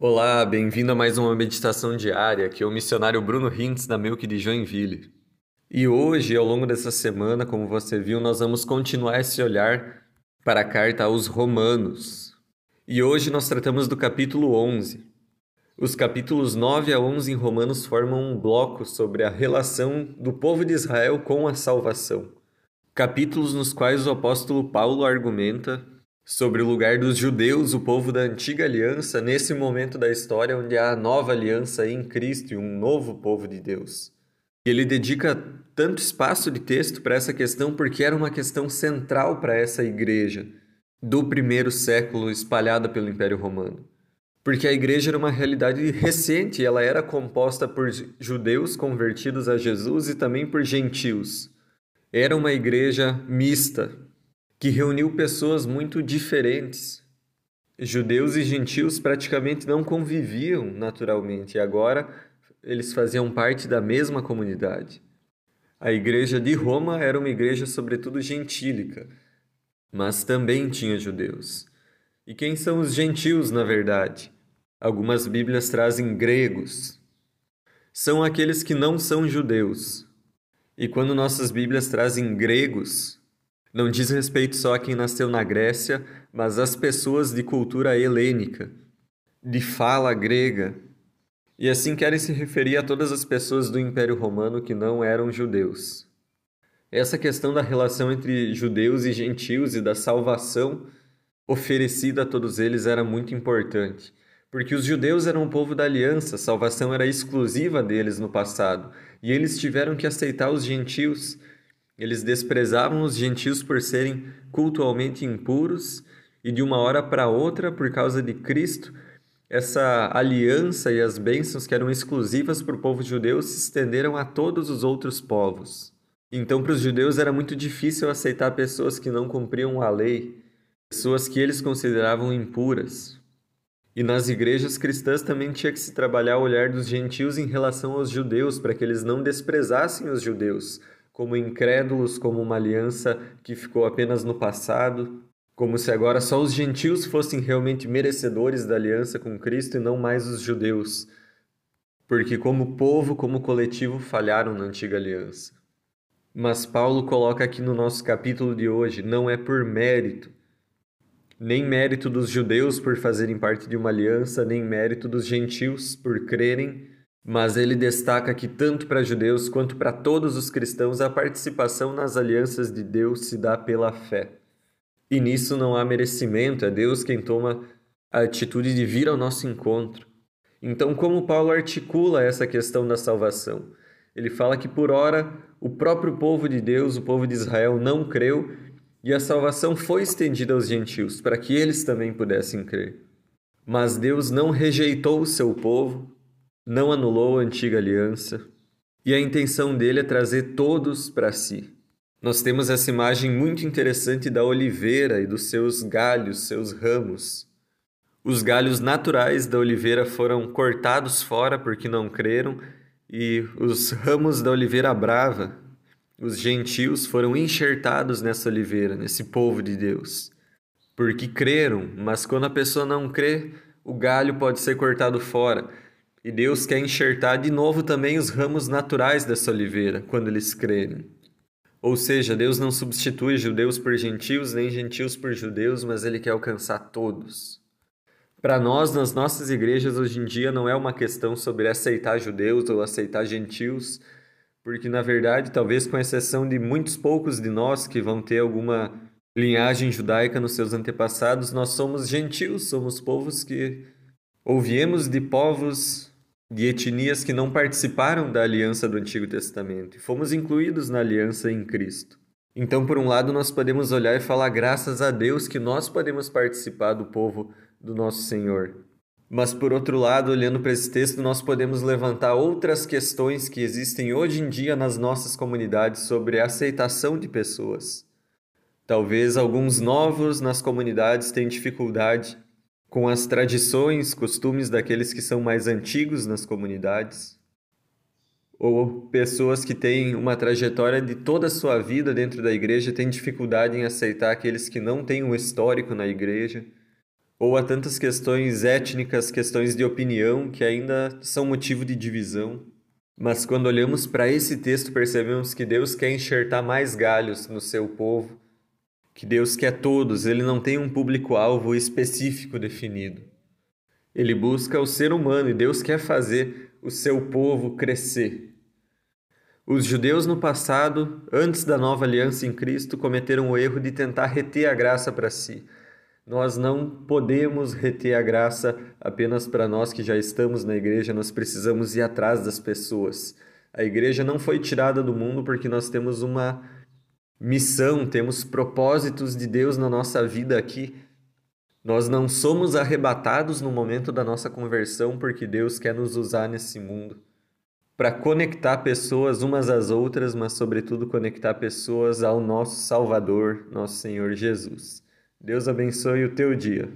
Olá, bem-vindo a mais uma meditação diária, que é o missionário Bruno Hintz da Milk de Joinville. E hoje, ao longo dessa semana, como você viu, nós vamos continuar esse olhar para a carta aos Romanos. E hoje nós tratamos do capítulo 11. Os capítulos 9 a 11 em Romanos formam um bloco sobre a relação do povo de Israel com a salvação. Capítulos nos quais o apóstolo Paulo argumenta sobre o lugar dos judeus, o povo da antiga aliança, nesse momento da história onde há a nova aliança em Cristo e um novo povo de Deus. Ele dedica tanto espaço de texto para essa questão porque era uma questão central para essa igreja do primeiro século espalhada pelo Império Romano. Porque a igreja era uma realidade recente, ela era composta por judeus convertidos a Jesus e também por gentios. Era uma igreja mista, que reuniu pessoas muito diferentes. Judeus e gentios praticamente não conviviam naturalmente, e agora eles faziam parte da mesma comunidade. A igreja de Roma era uma igreja sobretudo gentílica, mas também tinha judeus. E quem são os gentios, na verdade? Algumas Bíblias trazem gregos. São aqueles que não são judeus. E quando nossas Bíblias trazem gregos, não diz respeito só a quem nasceu na Grécia, mas às pessoas de cultura helênica, de fala grega. E assim querem se referir a todas as pessoas do Império Romano que não eram judeus. Essa questão da relação entre judeus e gentios e da salvação oferecida a todos eles era muito importante, porque os judeus eram o povo da aliança, a salvação era exclusiva deles no passado, e eles tiveram que aceitar os gentios eles desprezavam os gentios por serem cultualmente impuros, e de uma hora para outra, por causa de Cristo, essa aliança e as bênçãos que eram exclusivas para o povo judeu se estenderam a todos os outros povos. Então, para os judeus era muito difícil aceitar pessoas que não cumpriam a lei, pessoas que eles consideravam impuras. E nas igrejas cristãs também tinha que se trabalhar o olhar dos gentios em relação aos judeus, para que eles não desprezassem os judeus, como incrédulos, como uma aliança que ficou apenas no passado, como se agora só os gentios fossem realmente merecedores da aliança com Cristo e não mais os judeus, porque como povo, como coletivo falharam na antiga aliança. Mas Paulo coloca aqui no nosso capítulo de hoje, não é por mérito, nem mérito dos judeus por fazerem parte de uma aliança, nem mérito dos gentios por crerem mas ele destaca que tanto para judeus quanto para todos os cristãos a participação nas alianças de Deus se dá pela fé. E nisso não há merecimento, é Deus quem toma a atitude de vir ao nosso encontro. Então, como Paulo articula essa questão da salvação? Ele fala que por ora o próprio povo de Deus, o povo de Israel, não creu e a salvação foi estendida aos gentios para que eles também pudessem crer. Mas Deus não rejeitou o seu povo, não anulou a antiga aliança e a intenção dele é trazer todos para si. Nós temos essa imagem muito interessante da oliveira e dos seus galhos, seus ramos. Os galhos naturais da oliveira foram cortados fora porque não creram, e os ramos da oliveira brava, os gentios, foram enxertados nessa oliveira, nesse povo de Deus. Porque creram, mas quando a pessoa não crê, o galho pode ser cortado fora e Deus quer enxertar de novo também os ramos naturais dessa oliveira, quando eles crerem. Ou seja, Deus não substitui judeus por gentios, nem gentios por judeus, mas Ele quer alcançar todos. Para nós, nas nossas igrejas, hoje em dia, não é uma questão sobre aceitar judeus ou aceitar gentios, porque, na verdade, talvez com exceção de muitos poucos de nós que vão ter alguma linhagem judaica nos seus antepassados, nós somos gentios, somos povos que ouviemos de povos de etnias que não participaram da aliança do Antigo Testamento e fomos incluídos na aliança em Cristo. Então, por um lado, nós podemos olhar e falar graças a Deus que nós podemos participar do povo do nosso Senhor. Mas, por outro lado, olhando para esse texto, nós podemos levantar outras questões que existem hoje em dia nas nossas comunidades sobre a aceitação de pessoas. Talvez alguns novos nas comunidades tenham dificuldade com as tradições, costumes daqueles que são mais antigos nas comunidades, ou pessoas que têm uma trajetória de toda a sua vida dentro da igreja têm dificuldade em aceitar aqueles que não têm um histórico na igreja, ou a tantas questões étnicas, questões de opinião que ainda são motivo de divisão. Mas quando olhamos para esse texto, percebemos que Deus quer enxertar mais galhos no seu povo, que Deus quer todos, ele não tem um público-alvo específico definido. Ele busca o ser humano e Deus quer fazer o seu povo crescer. Os judeus no passado, antes da nova aliança em Cristo, cometeram o erro de tentar reter a graça para si nós não podemos reter a graça apenas para nós que já estamos na igreja, nós precisamos ir atrás das pessoas. A igreja não foi tirada do mundo porque nós temos uma missão, temos propósitos de Deus na nossa vida aqui. Nós não somos arrebatados no momento da nossa conversão porque Deus quer nos usar nesse mundo para conectar pessoas umas às outras, mas sobretudo conectar pessoas ao nosso Salvador, nosso Senhor Jesus. Deus abençoe o teu dia.